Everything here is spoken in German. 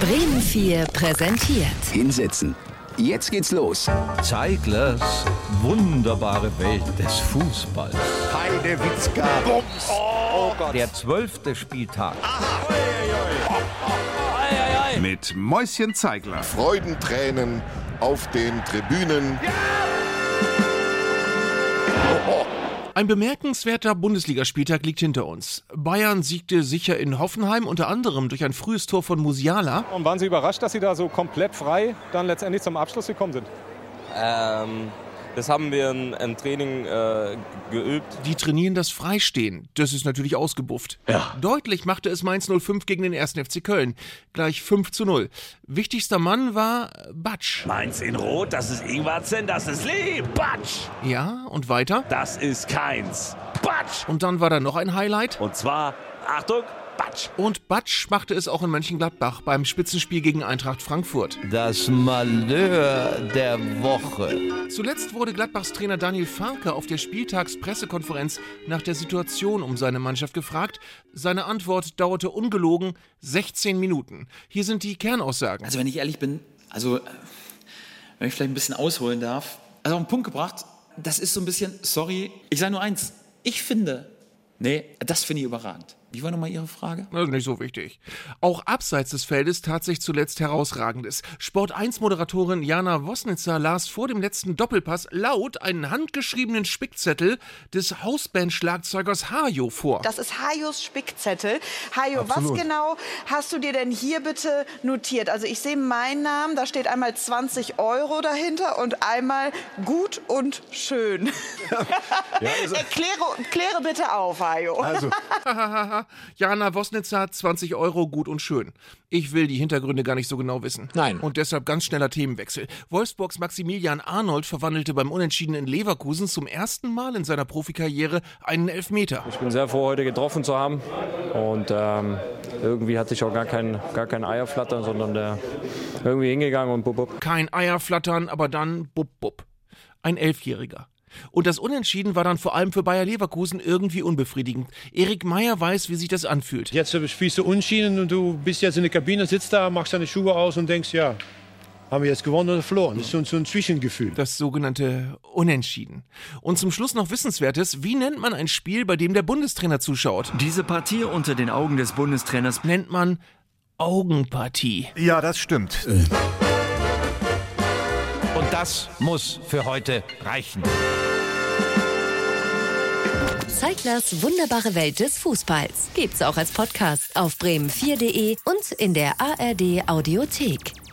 Bremen 4 präsentiert. Hinsetzen. Jetzt geht's los. Zeiglers wunderbare Welt des Fußballs. Heide Witzka. Bums. Oh Gott. Der zwölfte Spieltag. Mit Mäuschen Zeigler. Freudentränen auf den Tribünen. Ein bemerkenswerter Bundesligaspieltag liegt hinter uns. Bayern siegte sicher in Hoffenheim, unter anderem durch ein frühes Tor von Musiala. Und waren Sie überrascht, dass Sie da so komplett frei dann letztendlich zum Abschluss gekommen sind? Ähm, das haben wir in, im Training äh, geübt. Die trainieren das Freistehen. Das ist natürlich ausgebufft. Ja. Deutlich machte es Mainz 05 gegen den 1. FC Köln. Gleich 5 zu 0. Wichtigster Mann war Batsch. Mainz in Rot, das ist Ingwarzen, das ist Lee. Batsch! Ja, und weiter? Das ist keins. Batsch! Und dann war da noch ein Highlight. Und zwar, Achtung, Batsch! Und Batsch machte es auch in Mönchengladbach beim Spitzenspiel gegen Eintracht Frankfurt. Das Malheur der Woche. Zuletzt wurde Gladbachs Trainer Daniel Farke auf der Spieltagspressekonferenz nach der Situation um seine Mannschaft gefragt. Seine Antwort dauerte ungelogen 16 Minuten. Hier sind die Kernaussagen. Also wenn ich ehrlich bin, also äh, wenn ich vielleicht ein bisschen ausholen darf, also auf den Punkt gebracht, das ist so ein bisschen, sorry, ich sage nur eins, ich finde, nee, das finde ich überragend. Wie war nochmal Ihre Frage? Das ist nicht so wichtig. Auch abseits des Feldes tat sich zuletzt herausragendes. Sport 1 Moderatorin Jana Wosnitzer las vor dem letzten Doppelpass laut einen handgeschriebenen Spickzettel des Hausband-Schlagzeugers Hajo vor. Das ist Hajos Spickzettel. Hajo, was genau hast du dir denn hier bitte notiert? Also ich sehe meinen Namen, da steht einmal 20 Euro dahinter und einmal gut und schön. Erkläre, kläre bitte auf, Hajo. Also, Jana Wosnitzer, 20 Euro, gut und schön. Ich will die Hintergründe gar nicht so genau wissen. Nein. Und deshalb ganz schneller Themenwechsel. Wolfsburgs Maximilian Arnold verwandelte beim Unentschieden in Leverkusen zum ersten Mal in seiner Profikarriere einen Elfmeter. Ich bin sehr froh, heute getroffen zu haben. Und ähm, irgendwie hatte ich auch gar kein, gar kein Eierflattern, sondern der irgendwie hingegangen und bub, bub. Kein Eierflattern, aber dann bub bub. Ein Elfjähriger. Und das Unentschieden war dann vor allem für Bayer Leverkusen irgendwie unbefriedigend. Erik Meyer weiß, wie sich das anfühlt. Jetzt spielst du Unschieden und du bist jetzt in der Kabine, sitzt da, machst deine Schuhe aus und denkst, ja, haben wir jetzt gewonnen oder verloren? Das ist so, so ein Zwischengefühl. Das sogenannte Unentschieden. Und zum Schluss noch Wissenswertes. Wie nennt man ein Spiel, bei dem der Bundestrainer zuschaut? Diese Partie unter den Augen des Bundestrainers Nennt man Augenpartie. ja, das stimmt. Und das muss für heute reichen. Zeiglers wunderbare Welt des Fußballs. Gibt's auch als Podcast auf bremen4.de und in der ARD Audiothek.